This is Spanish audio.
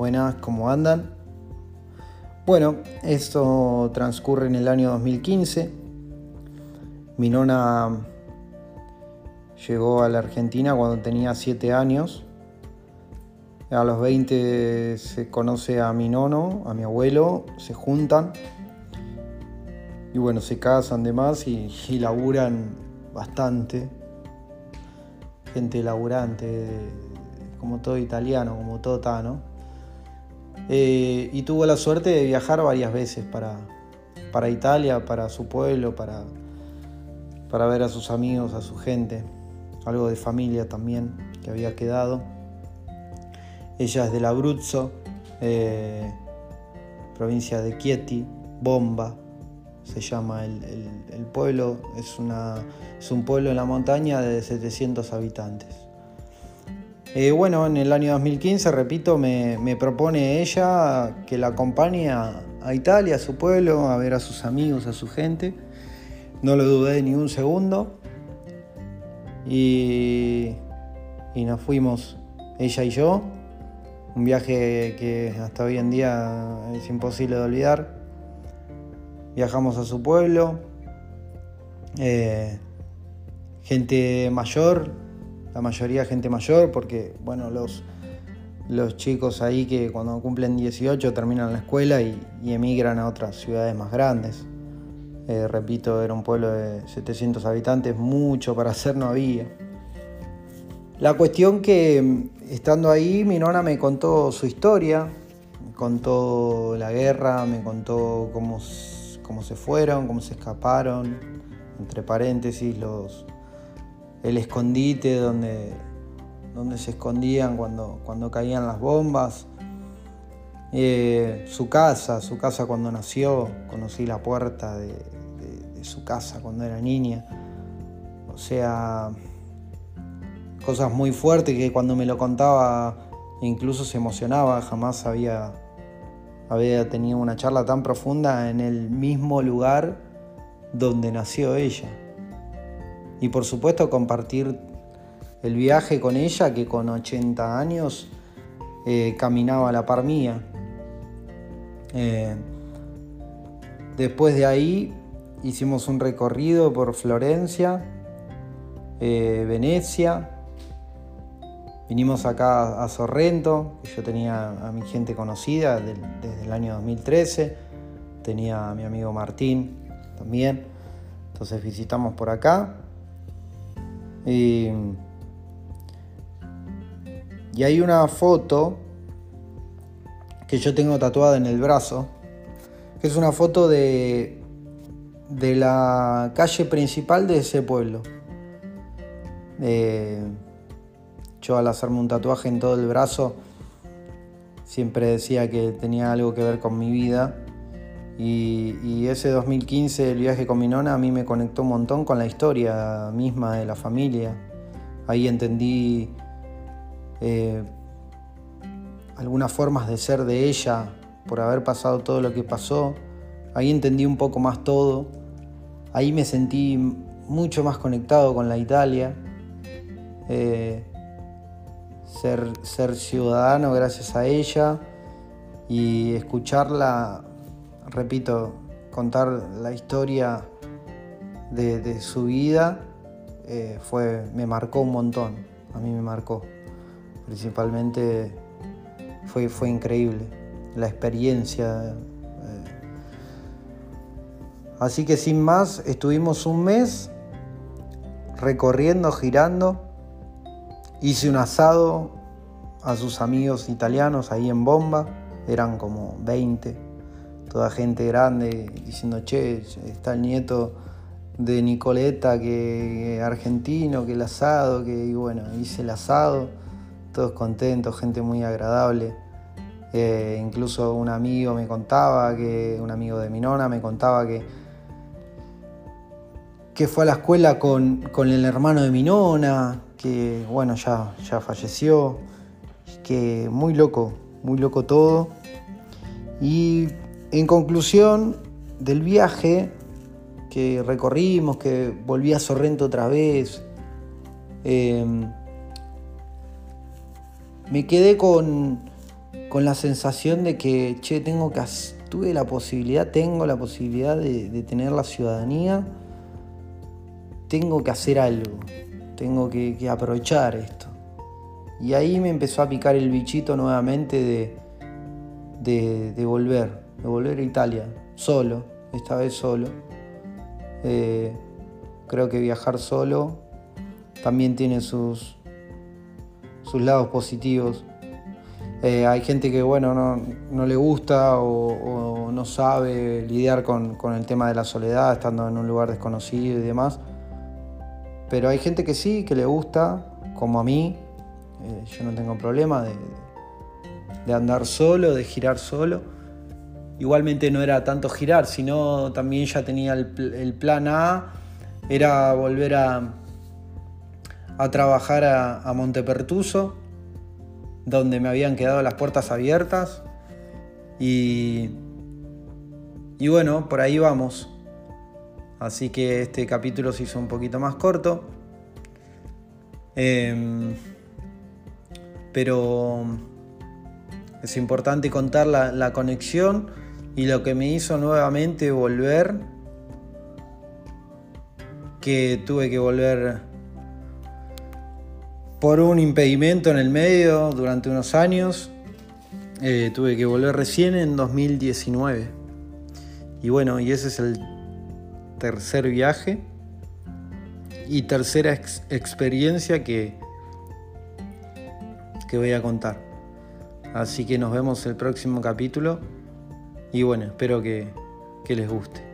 Buenas, ¿cómo andan? Bueno, esto transcurre en el año 2015. Mi nona llegó a la Argentina cuando tenía 7 años. A los 20 se conoce a mi nono, a mi abuelo, se juntan y bueno, se casan demás y, y laburan bastante. Gente laburante, como todo italiano, como todo tano. Eh, y tuvo la suerte de viajar varias veces para, para Italia, para su pueblo, para, para ver a sus amigos, a su gente, algo de familia también que había quedado. Ella es del Abruzzo, eh, provincia de Chieti, Bomba, se llama el, pueblo, es, una, es un pueblo en la montaña de 700 habitantes. Eh, bueno, en el año 2015, repito, me, propone ella que la acompañe a, Italia, a su pueblo, a ver a sus amigos, a su gente. No lo dudé ni un segundo. Y, nos fuimos, ella y yo. Un viaje que hasta hoy en día es imposible de olvidar. Viajamos a su pueblo. Eh, gente mayor, la mayoría gente mayor, porque bueno, los, los chicos ahí que cuando cumplen 18 terminan la escuela y, emigran a otras ciudades más grandes. Eh, repito, era un pueblo de 700 habitantes, mucho para hacer no había. La cuestión que estando ahí, mi nona me contó su historia, me contó la guerra, me contó cómo, cómo se fueron, cómo se escaparon, entre paréntesis, los, el escondite donde, donde se escondían cuando, cuando caían las bombas. Eh, su casa, su casa cuando nació, conocí la puerta de, su casa cuando era niña. O sea, cosas muy fuertes que cuando me lo contaba incluso se emocionaba, jamás había, había tenido una charla tan profunda en el mismo lugar donde nació ella y por supuesto compartir el viaje con ella que con 80 años eh, caminaba a la par mía. Eh, después de ahí hicimos un recorrido por Florencia, eh, Venecia, vinimos acá a Sorrento, yo tenía a mi gente conocida desde el año 2013, tenía a mi amigo Martín también, entonces visitamos por acá y, hay una foto que yo tengo tatuada en el brazo, que es una foto de, de la calle principal de ese pueblo. Yo al hacerme un tatuaje en todo el brazo, siempre decía que tenía algo que ver con mi vida y, ese 2015, el viaje con mi nona, a mí me conectó un montón con la historia misma de la familia. Ahí entendí eh, algunas formas de ser de ella por haber pasado todo lo que pasó. Ahí entendí un poco más todo. Ahí me sentí mucho más conectado con la Italia. Eh, ser, ser ciudadano gracias a ella y escucharla repito, contar la historia de, su vida eh, fue, me marcó un montón, a mí me marcó. Principalmente fue, fue increíble la experiencia. Eh. Así que sin más, estuvimos un mes recorriendo, girando. Hice un asado a sus amigos italianos ahí en Bomba, eran como 20 toda gente grande diciendo, che, está el nieto de Nicoleta, que argentino, que el asado, que bueno, hice el asado, todos contentos, gente muy agradable. Eh, incluso un amigo me contaba, que un amigo de mi nona me contaba que, que fue a la escuela con, el hermano de mi nona, que bueno, ya, ya falleció, que muy loco, muy loco todo. Y en conclusión del viaje que recorrimos, que volví a Sorrento otra vez, em, me quedé con, con la sensación de que, che, tengo que, tuve la posibilidad, tengo la posibilidad de, tener la ciudadanía, tengo que hacer algo, tengo que, aprovechar esto. Y ahí me empezó a picar el bichito nuevamente de, de, volver, de volver a Italia, solo, esta vez solo. Eh, creo que viajar solo también tiene sus, sus lados positivos. Eh, hay gente que bueno, no, le gusta o, no sabe lidiar con, el tema de la soledad, estando en un lugar desconocido y demás. Pero hay gente que sí, que le gusta, como a mí. Eh, yo no tengo problema de, andar solo, de girar solo. Igualmente no era tanto girar, sino también ya tenía el, plan A, era volver a, a trabajar a, Montepertuso donde me habían quedado las puertas abiertas. Y, y bueno, por ahí vamos. Así que este capítulo se hizo un poquito más corto. Em, pero es importante contar la, conexión y lo que me hizo nuevamente volver, que tuve que volver por un impedimento en el medio durante unos años. Eh, tuve que volver recién en 2019. Y bueno, y ese es el tercer viaje y tercera experiencia que, que voy a contar. Así que nos vemos el próximo capítulo y bueno, espero que les guste.